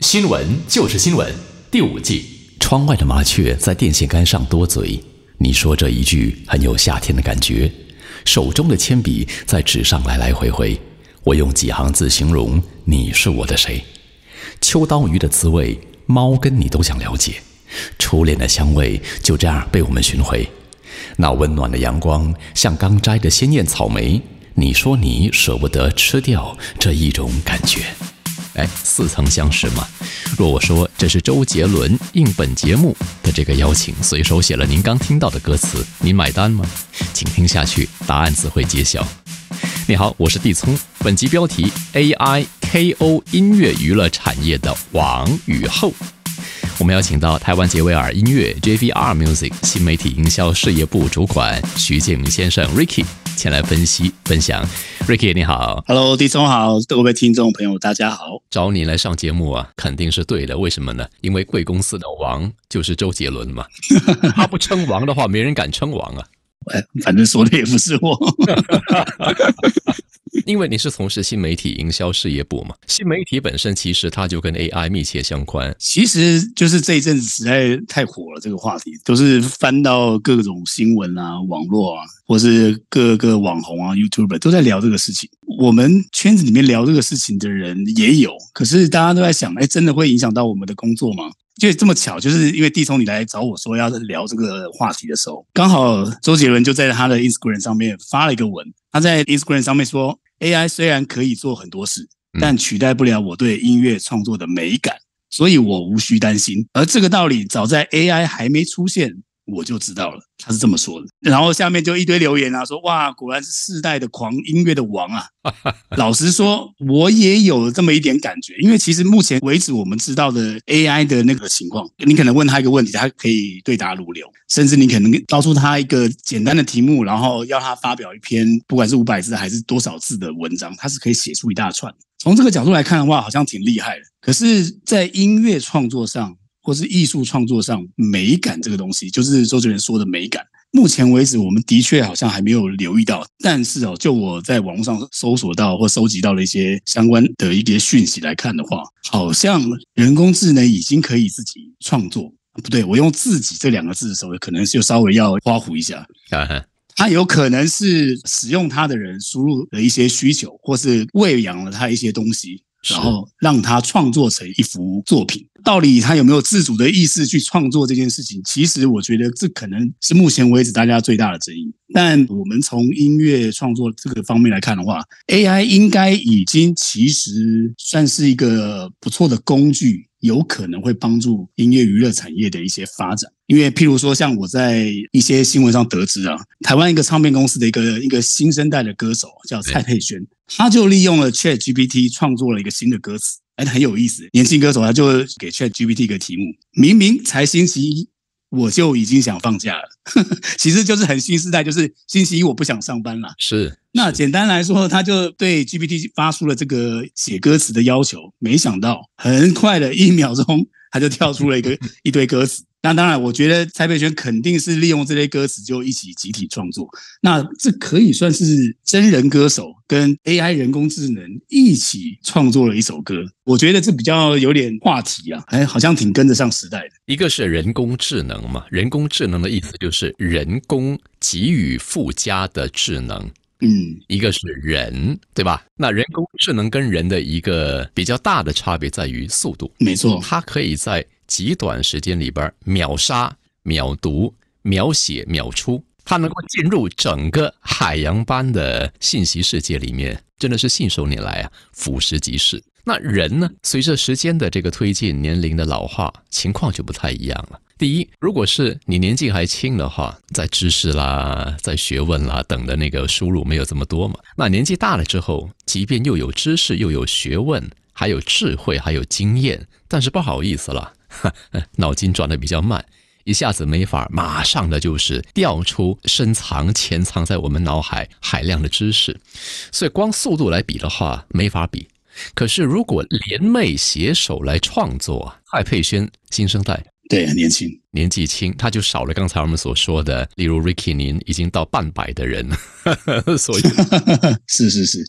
新闻就是新闻，第五季。窗外的麻雀在电线杆上多嘴。你说这一句很有夏天的感觉。手中的铅笔在纸上来来回回。我用几行字形容你是我的谁？秋刀鱼的滋味，猫跟你都想了解。初恋的香味就这样被我们寻回。那温暖的阳光像刚摘的鲜艳草莓。你说你舍不得吃掉这一种感觉。哎，似曾相识吗？若我说这是周杰伦应本节目的这个邀请，随手写了您刚听到的歌词，您买单吗？请听下去，答案自会揭晓。你好，我是地聪。本集标题：AI KO 音乐娱乐产业的王与后。我们邀请到台湾杰威尔音乐 JVR Music 新媒体营销事业部主管徐建明先生 Ricky。前来分析分享，Ricky 你好，Hello，迪总好，各位听众朋友大家好，找你来上节目啊，肯定是对的，为什么呢？因为贵公司的王就是周杰伦嘛，他不称王的话，没人敢称王啊。哎，反正说的也不是我。因为你是从事新媒体营销事业部嘛，新媒体本身其实它就跟 AI 密切相关。其实就是这一阵子实在太火了，这个话题都是翻到各种新闻啊、网络啊，或是各个网红啊、YouTuber 都在聊这个事情。我们圈子里面聊这个事情的人也有，可是大家都在想，哎，真的会影响到我们的工作吗？就这么巧，就是因为地聪你来找我说要聊这个话题的时候，刚好周杰伦就在他的 Instagram 上面发了一个文。他在 Instagram 上面说：“AI 虽然可以做很多事，但取代不了我对音乐创作的美感，所以我无需担心。”而这个道理早在 AI 还没出现。我就知道了，他是这么说的。然后下面就一堆留言啊，说哇，果然是世代的狂音乐的王啊！老实说，我也有这么一点感觉，因为其实目前为止我们知道的 AI 的那个情况，你可能问他一个问题，他可以对答如流，甚至你可能告诉他一个简单的题目，然后要他发表一篇不管是五百字还是多少字的文章，他是可以写出一大串。从这个角度来看的话，好像挺厉害的。可是，在音乐创作上，或是艺术创作上美感这个东西，就是周杰伦说的美感。目前为止，我们的确好像还没有留意到。但是哦，就我在网络上搜索到或收集到的一些相关的一些讯息来看的话，好像人工智能已经可以自己创作。不对，我用“自己”这两个字的时候，可能就稍微要花胡一下。它有可能是使用它的人输入了一些需求，或是喂养了它一些东西。然后让他创作成一幅作品，到底他有没有自主的意识去创作这件事情？其实我觉得这可能是目前为止大家最大的争议。但我们从音乐创作这个方面来看的话，AI 应该已经其实算是一个不错的工具。有可能会帮助音乐娱乐产业的一些发展，因为譬如说，像我在一些新闻上得知啊，台湾一个唱片公司的一个一个新生代的歌手叫蔡佩轩，他就利用了 Chat GPT 创作了一个新的歌词，哎，很有意思。年轻歌手他就给 Chat GPT 一个题目，明明才星期一。我就已经想放假了，其实就是很新时代，就是星期一我不想上班了。是，那简单来说，他就对 GPT 发出了这个写歌词的要求，没想到很快的一秒钟，他就跳出了一个 一堆歌词。那当然，我觉得蔡佩轩肯定是利用这些歌词就一起集体创作。那这可以算是真人歌手跟 AI 人工智能一起创作了一首歌。我觉得这比较有点话题啊，哎，好像挺跟得上时代的。一个是人工智能嘛，人工智能的意思就是人工给予附加的智能。嗯，一个是人，对吧？那人工智能跟人的一个比较大的差别在于速度。没错，它可以在极短时间里边秒杀、秒读、秒写、秒出，它能够进入整个海洋般的信息世界里面，真的是信手拈来啊，俯拾即是。那人呢，随着时间的这个推进，年龄的老化，情况就不太一样了。第一，如果是你年纪还轻的话，在知识啦、在学问啦等的那个输入没有这么多嘛，那年纪大了之后，即便又有知识、又有学问、还有智慧、还有经验，但是不好意思了。脑筋转的比较慢，一下子没法马上的就是调出深藏潜藏在我们脑海海量的知识，所以光速度来比的话没法比。可是如果联袂携手来创作，蔡佩轩新生代，对，很年轻，年纪轻，他就少了刚才我们所说的，例如 Ricky 您已经到半百的人，所以是 是是。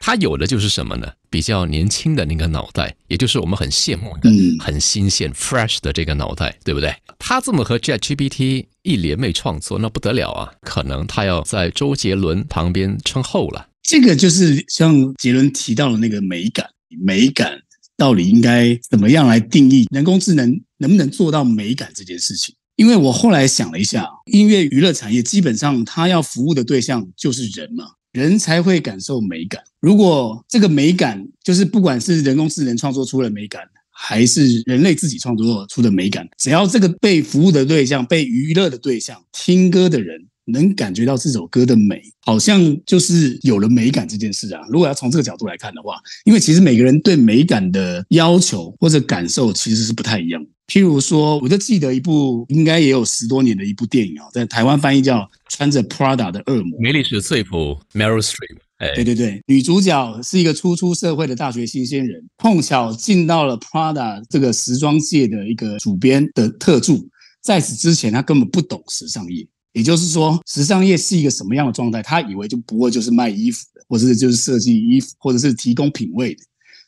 他有的就是什么呢？比较年轻的那个脑袋，也就是我们很羡慕的、嗯很新鲜、fresh 的这个脑袋，对不对？他这么和 ChatGPT 一联袂创作，那不得了啊！可能他要在周杰伦旁边称后了。这个就是像杰伦提到的那个美感，美感到底应该怎么样来定义？人工智能能不能做到美感这件事情？因为我后来想了一下，音乐娱乐产业基本上它要服务的对象就是人嘛，人才会感受美感。如果这个美感就是不管是人工智能创作出的美感，还是人类自己创作出的美感，只要这个被服务的对象、被娱乐的对象、听歌的人能感觉到这首歌的美，好像就是有了美感这件事啊。如果要从这个角度来看的话，因为其实每个人对美感的要求或者感受其实是不太一样的。譬如说，我就记得一部应该也有十多年的一部电影啊，在台湾翻译叫《穿着 Prada 的恶魔》。梅丽史翠普 Meryl Streep，哎，对对对，女主角是一个初出社会的大学新鲜人，碰巧进到了 Prada 这个时装界的一个主编的特助。在此之前，她根本不懂时尚业，也就是说，时尚业是一个什么样的状态？他以为就不过就是卖衣服的，或者是就是设计衣服，或者是提供品味的。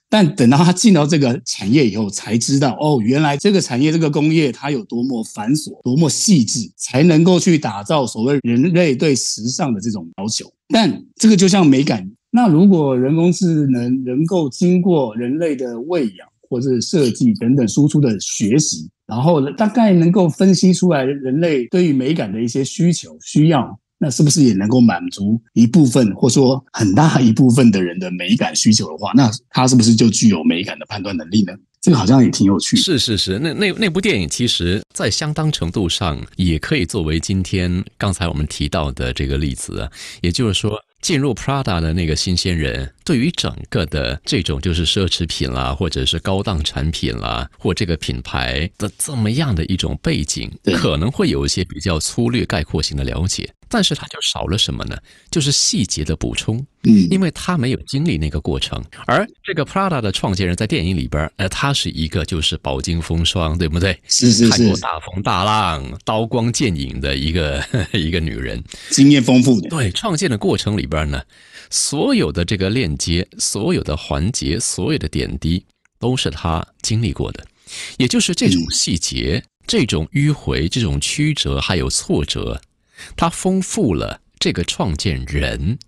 但等到他进到这个产业以后，才知道哦，原来这个产业、这个工业它有多么繁琐、多么细致，才能够去打造所谓人类对时尚的这种要求。但这个就像美感，那如果人工智能能够经过人类的喂养或者是设计等等输出的学习，然后大概能够分析出来人类对于美感的一些需求需要。那是不是也能够满足一部分，或说很大一部分的人的美感需求的话，那他是不是就具有美感的判断能力呢？这个好像也挺有趣。是是是，那那那部电影其实，在相当程度上也可以作为今天刚才我们提到的这个例子啊，也就是说。进入 Prada 的那个新鲜人，对于整个的这种就是奢侈品啦，或者是高档产品啦，或这个品牌的这么样的一种背景，可能会有一些比较粗略概括性的了解，但是他就少了什么呢？就是细节的补充。嗯，因为他没有经历那个过程，而这个 Prada 的创建人在电影里边，呃，他是一个就是饱经风霜，对不对？是是看过是，大风大浪、刀光剑影的一个 一个女人。经验丰富的。对，创建的过程里边呢，所有的这个链接、所有的环节、所有的点滴，都是他经历过的。也就是这种细节、这种迂回、这种曲折，还有挫折，它丰富了这个创建人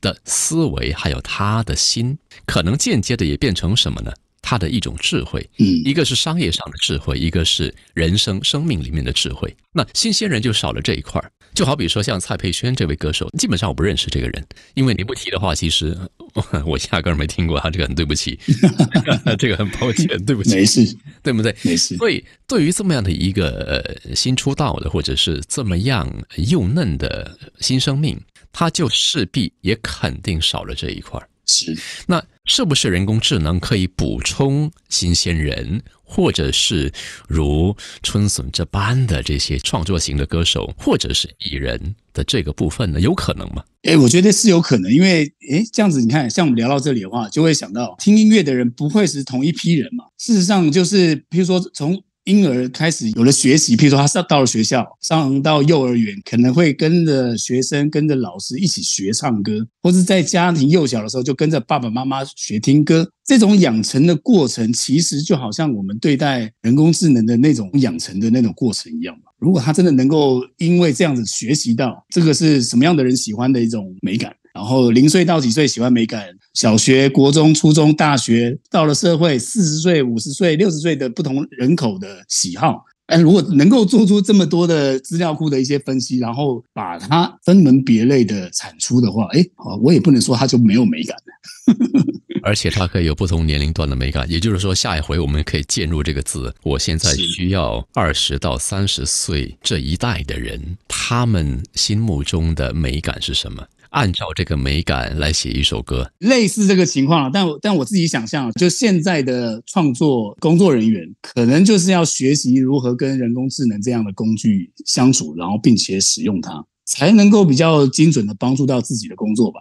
的思维，还有他的心，可能间接的也变成什么呢？他的一种智慧，嗯一个是商业上的智慧，一个是人生生命里面的智慧。那新鲜人就少了这一块儿就好比说像蔡佩轩这位歌手，基本上我不认识这个人，因为你不提的话，其实 我压根儿没听过他，这个很对不起，这个很抱歉，对不起，没事对不对？没事。所以，对于这么样的一个呃新出道的，或者是这么样幼嫩的新生命，他就势必也肯定少了这一块儿。是那是不是人工智能可以补充新鲜人，或者是如春笋这般的这些创作型的歌手，或者是艺人的这个部分呢？有可能吗？哎，我觉得是有可能，因为哎，这样子你看，像我们聊到这里的话，就会想到听音乐的人不会是同一批人嘛。事实上，就是比如说从婴儿开始有了学习，譬如说他上到了学校，上到幼儿园，可能会跟着学生、跟着老师一起学唱歌，或是在家庭幼小的时候就跟着爸爸妈妈学听歌。这种养成的过程，其实就好像我们对待人工智能的那种养成的那种过程一样。如果他真的能够因为这样子学习到这个是什么样的人喜欢的一种美感，然后零岁到几岁喜欢美感，小学、国中、初中、大学，到了社会，四十岁、五十岁、六十岁的不同人口的喜好。哎，如果能够做出这么多的资料库的一些分析，然后把它分门别类的产出的话，哎，好，我也不能说它就没有美感了。而且它可以有不同年龄段的美感，也就是说，下一回我们可以介入这个字。我现在需要二十到三十岁这一代的人，他们心目中的美感是什么？按照这个美感来写一首歌，类似这个情况，但我但我自己想象，就现在的创作工作人员，可能就是要学习如何跟人工智能这样的工具相处，然后并且使用它，才能够比较精准的帮助到自己的工作吧。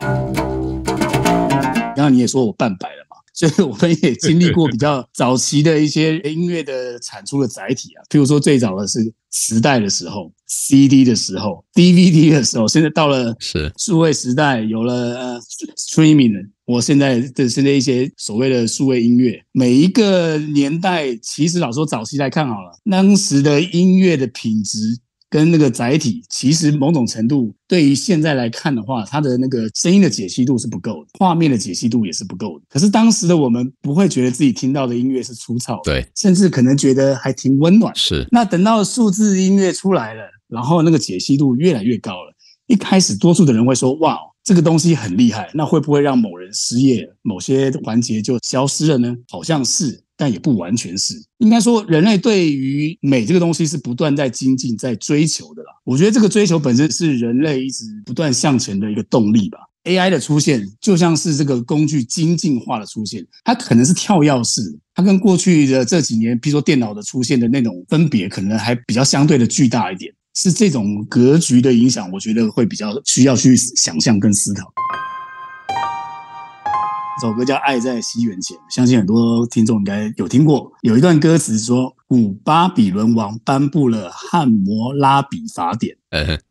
刚刚你也说我半白了，所以我们也经历过比 较早期的一些音乐的产出的载体啊，譬如说最早的是磁带的时候、CD 的时候、DVD 的时候，现在到了是数位时代，有了呃 streaming，我现在的现在一些所谓的数位音乐，每一个年代，其实老说早期来看好了，当时的音乐的品质。跟那个载体，其实某种程度对于现在来看的话，它的那个声音的解析度是不够的，画面的解析度也是不够的。可是当时的我们不会觉得自己听到的音乐是粗糙，对，甚至可能觉得还挺温暖。是。那等到数字音乐出来了，然后那个解析度越来越高了，一开始多数的人会说：“哇，这个东西很厉害。”那会不会让某人失业，某些环节就消失了呢？好像是。但也不完全是，应该说人类对于美这个东西是不断在精进、在追求的啦。我觉得这个追求本身是人类一直不断向前的一个动力吧。AI 的出现就像是这个工具精进化的出现，它可能是跳跃式，它跟过去的这几年，比如说电脑的出现的那种分别，可能还比较相对的巨大一点。是这种格局的影响，我觉得会比较需要去想象跟思考。这首歌叫《爱在西元前》，相信很多听众应该有听过。有一段歌词说：“古巴比伦王颁布了《汉谟拉比法典》，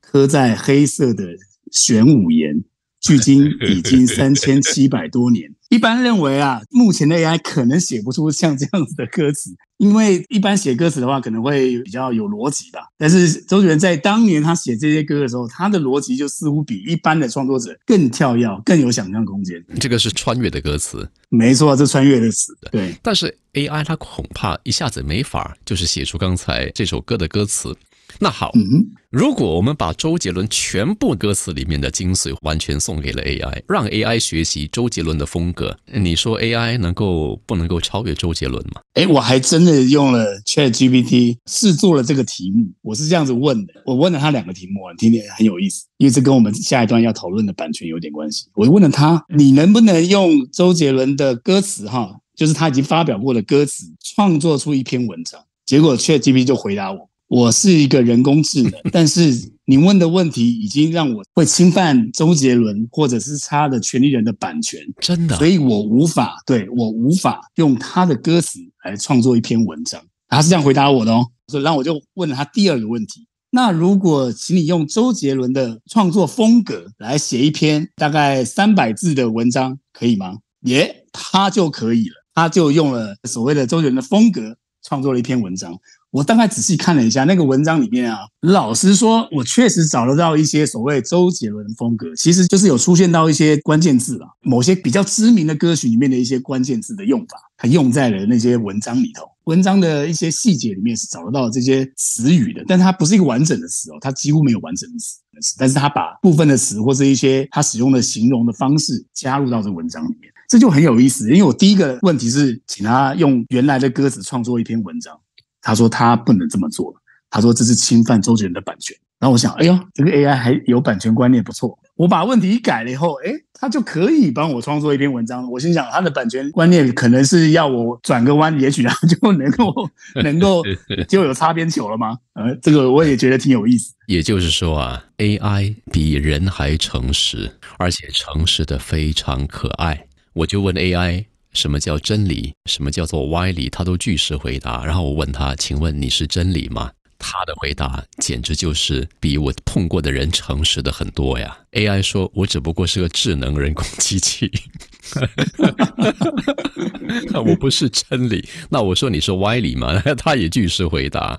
刻在黑色的玄武岩。”距今已经三千七百多年，一般认为啊，目前的 AI 可能写不出像这样子的歌词，因为一般写歌词的话可能会比较有逻辑吧。但是周杰伦在当年他写这些歌的时候，他的逻辑就似乎比一般的创作者更跳跃，更有想象空间。这个是穿越的歌词，没错，这穿越的词。对，但是 AI 它恐怕一下子没法就是写出刚才这首歌的歌词。那好，如果我们把周杰伦全部歌词里面的精髓完全送给了 AI，让 AI 学习周杰伦的风格，你说 AI 能够不能够超越周杰伦吗？哎，我还真的用了 ChatGPT 试做了这个题目，我是这样子问的，我问了他两个题目，听听很有意思，因为这跟我们下一段要讨论的版权有点关系。我问了他，你能不能用周杰伦的歌词，哈，就是他已经发表过的歌词，创作出一篇文章？结果 ChatGPT 就回答我。我是一个人工智能，但是你问的问题已经让我会侵犯周杰伦或者是他的权利人的版权，真的，所以我无法对我无法用他的歌词来创作一篇文章。他是这样回答我的哦，所以然后我就问了他第二个问题：那如果请你用周杰伦的创作风格来写一篇大概三百字的文章，可以吗？耶，他就可以了，他就用了所谓的周杰伦的风格创作了一篇文章。我大概仔细看了一下那个文章里面啊，老实说，我确实找得到一些所谓周杰伦风格，其实就是有出现到一些关键字啊，某些比较知名的歌曲里面的一些关键字的用法，它用在了那些文章里头。文章的一些细节里面是找得到这些词语的，但它不是一个完整的词哦，它几乎没有完整的词，但是它把部分的词或是一些它使用的形容的方式加入到这文章里面，这就很有意思。因为我第一个问题是请他用原来的歌词创作一篇文章。他说他不能这么做，他说这是侵犯周杰伦的版权。然后我想，哎呦，这个 AI 还有版权观念不错。我把问题改了以后，哎，他就可以帮我创作一篇文章。我心想，他的版权观念可能是要我转个弯，也许他就能够 能够就有擦边球了吗？呃，这个我也觉得挺有意思。也就是说啊，AI 比人还诚实，而且诚实的非常可爱。我就问 AI。什么叫真理？什么叫做歪理？他都据实回答。然后我问他：“请问你是真理吗？”他的回答简直就是比我碰过的人诚实的很多呀。AI 说：“我只不过是个智能人工机器，我不是真理。”那我说：“你是歪理吗？” 他也据实回答。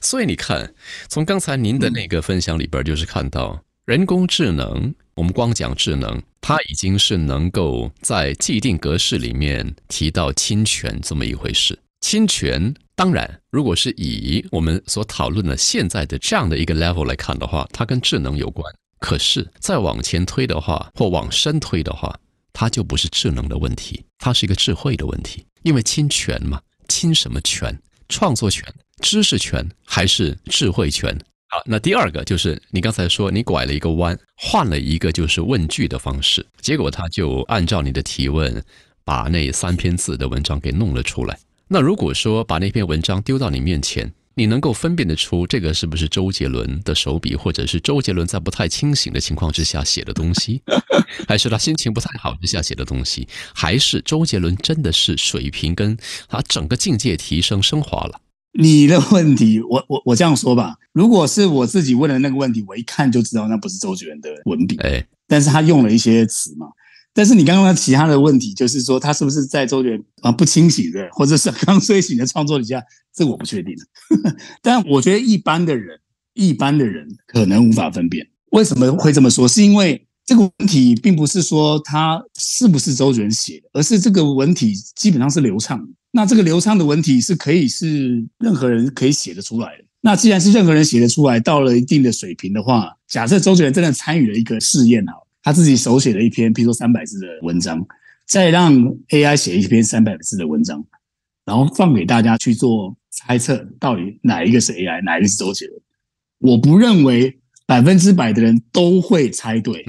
所以你看，从刚才您的那个分享里边，就是看到人工智能。我们光讲智能，它已经是能够在既定格式里面提到侵权这么一回事。侵权当然，如果是以我们所讨论的现在的这样的一个 level 来看的话，它跟智能有关。可是再往前推的话，或往深推的话，它就不是智能的问题，它是一个智慧的问题。因为侵权嘛，侵什么权？创作权、知识权还是智慧权？好，那第二个就是你刚才说你拐了一个弯，换了一个就是问句的方式，结果他就按照你的提问，把那三篇字的文章给弄了出来。那如果说把那篇文章丢到你面前，你能够分辨得出这个是不是周杰伦的手笔，或者是周杰伦在不太清醒的情况之下写的东西，还是他心情不太好之下写的东西，还是周杰伦真的是水平跟他整个境界提升升华了？你的问题，我我我这样说吧，如果是我自己问的那个问题，我一看就知道那不是周杰伦的文笔，哎，但是他用了一些词嘛。但是你刚刚其他的问题，就是说他是不是在周杰伦啊不清醒的，或者是刚睡醒的创作底下，这我不确定。但我觉得一般的人，一般的人可能无法分辨。为什么会这么说？是因为这个问题并不是说他是不是周杰伦写的，而是这个文体基本上是流畅。那这个流畅的文体是可以是任何人可以写得出来的。那既然是任何人写得出来，到了一定的水平的话，假设周杰伦真的参与了一个试验哈。他自己手写了一篇，比如说三百字的文章，再让 AI 写一篇三百字的文章，然后放给大家去做猜测，到底哪一个是 AI，哪一个是周杰伦？我不认为。百分之百的人都会猜对，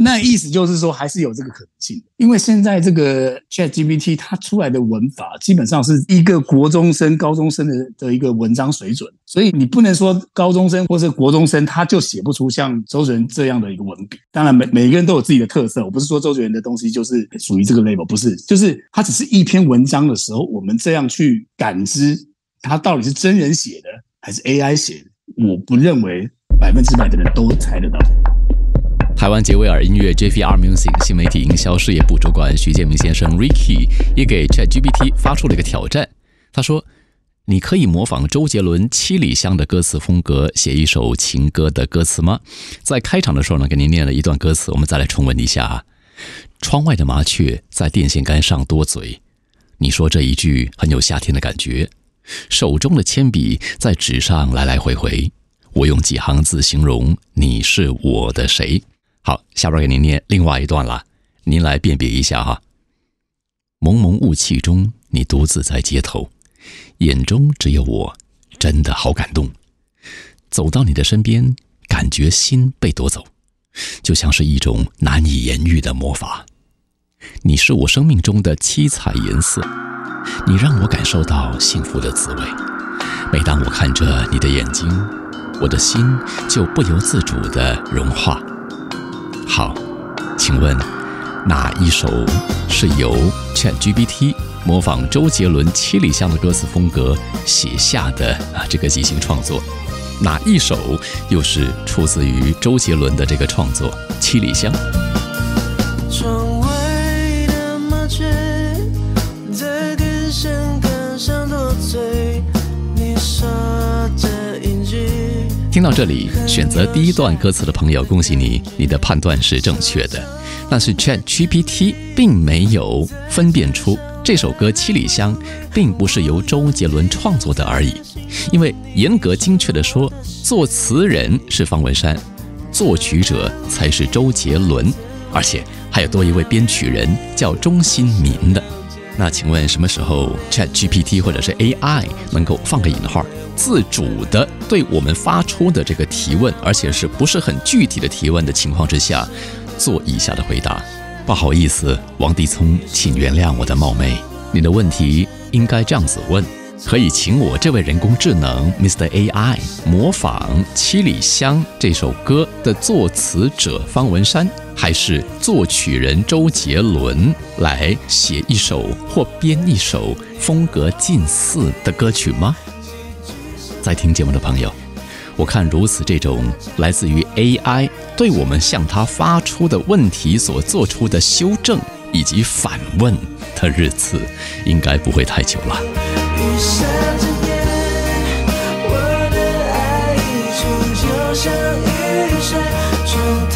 那意思就是说还是有这个可能性。因为现在这个 Chat GPT 它出来的文法基本上是一个国中生、高中生的的一个文章水准，所以你不能说高中生或是国中生他就写不出像周杰伦这样的一个文笔。当然，每每个人都有自己的特色，我不是说周杰伦的东西就是属于这个 level，不是，就是他只是一篇文章的时候，我们这样去感知他到底是真人写的还是 AI 写的，我不认为。百分之百的人都猜得到。台湾杰威尔音乐 JVR Music 新媒体营销事业部主管徐建明先生 Ricky 也给 ChatGPT 发出了一个挑战。他说：“你可以模仿周杰伦《七里香》的歌词风格写一首情歌的歌词吗？”在开场的时候呢，给您念了一段歌词，我们再来重温一下。窗外的麻雀在电线杆上多嘴，你说这一句很有夏天的感觉。手中的铅笔在纸上来来回回。我用几行字形容你是我的谁？好，下边给您念另外一段了，您来辨别一下哈。蒙蒙雾气中，你独自在街头，眼中只有我，真的好感动。走到你的身边，感觉心被夺走，就像是一种难以言喻的魔法。你是我生命中的七彩颜色，你让我感受到幸福的滋味。每当我看着你的眼睛。我的心就不由自主地融化。好，请问哪一首是由 ChatGPT 模仿周杰伦《七里香》的歌词风格写下的啊？这个即兴创作，哪一首又是出自于周杰伦的这个创作《七里香》？听到这里，选择第一段歌词的朋友，恭喜你，你的判断是正确的。但是 Chat GPT 并没有分辨出这首歌《七里香》并不是由周杰伦创作的而已，因为严格精确的说，作词人是方文山，作曲者才是周杰伦，而且还有多一位编曲人叫钟新民的。那请问什么时候 Chat GPT 或者是 AI 能够放个引号，自主的对我们发出的这个提问，而且是不是很具体的提问的情况之下，做以下的回答？不好意思，王地聪，请原谅我的冒昧，你的问题应该这样子问。可以请我这位人工智能 Mr. AI 模仿《七里香》这首歌的作词者方文山，还是作曲人周杰伦来写一首或编一首风格近似的歌曲吗？在听节目的朋友，我看如此这种来自于 AI 对我们向它发出的问题所做出的修正以及反问的日子应该不会太久了。我的爱就像一扇窗。